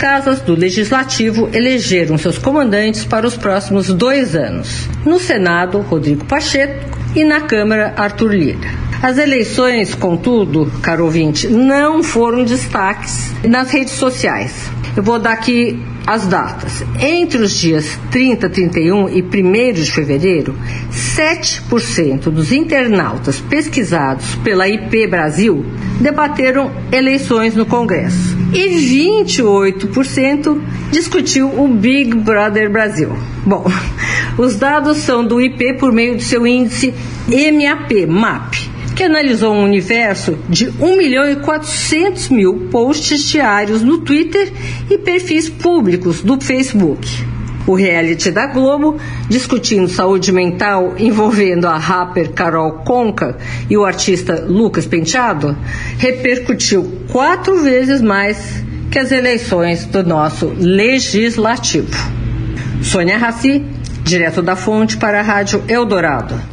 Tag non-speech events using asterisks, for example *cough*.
Casas do Legislativo elegeram seus comandantes para os próximos dois anos. No Senado, Rodrigo Pacheco e na Câmara, Arthur Lira. As eleições, contudo, caro ouvinte, não foram destaques nas redes sociais. Eu vou dar aqui as datas. Entre os dias 30, 31 e 1 de fevereiro, 7% dos internautas pesquisados pela IP Brasil debateram eleições no Congresso e 28% discutiu o Big Brother Brasil. Bom, *laughs* os dados são do IP por meio do seu índice MAP, MAP, que analisou um universo de 1 milhão e 400 mil posts diários no Twitter e perfis públicos do Facebook. O reality da Globo, discutindo saúde mental envolvendo a rapper Carol Conca e o artista Lucas Penteado, repercutiu quatro vezes mais que as eleições do nosso legislativo. Sônia Raci, direto da fonte para a Rádio Eldorado.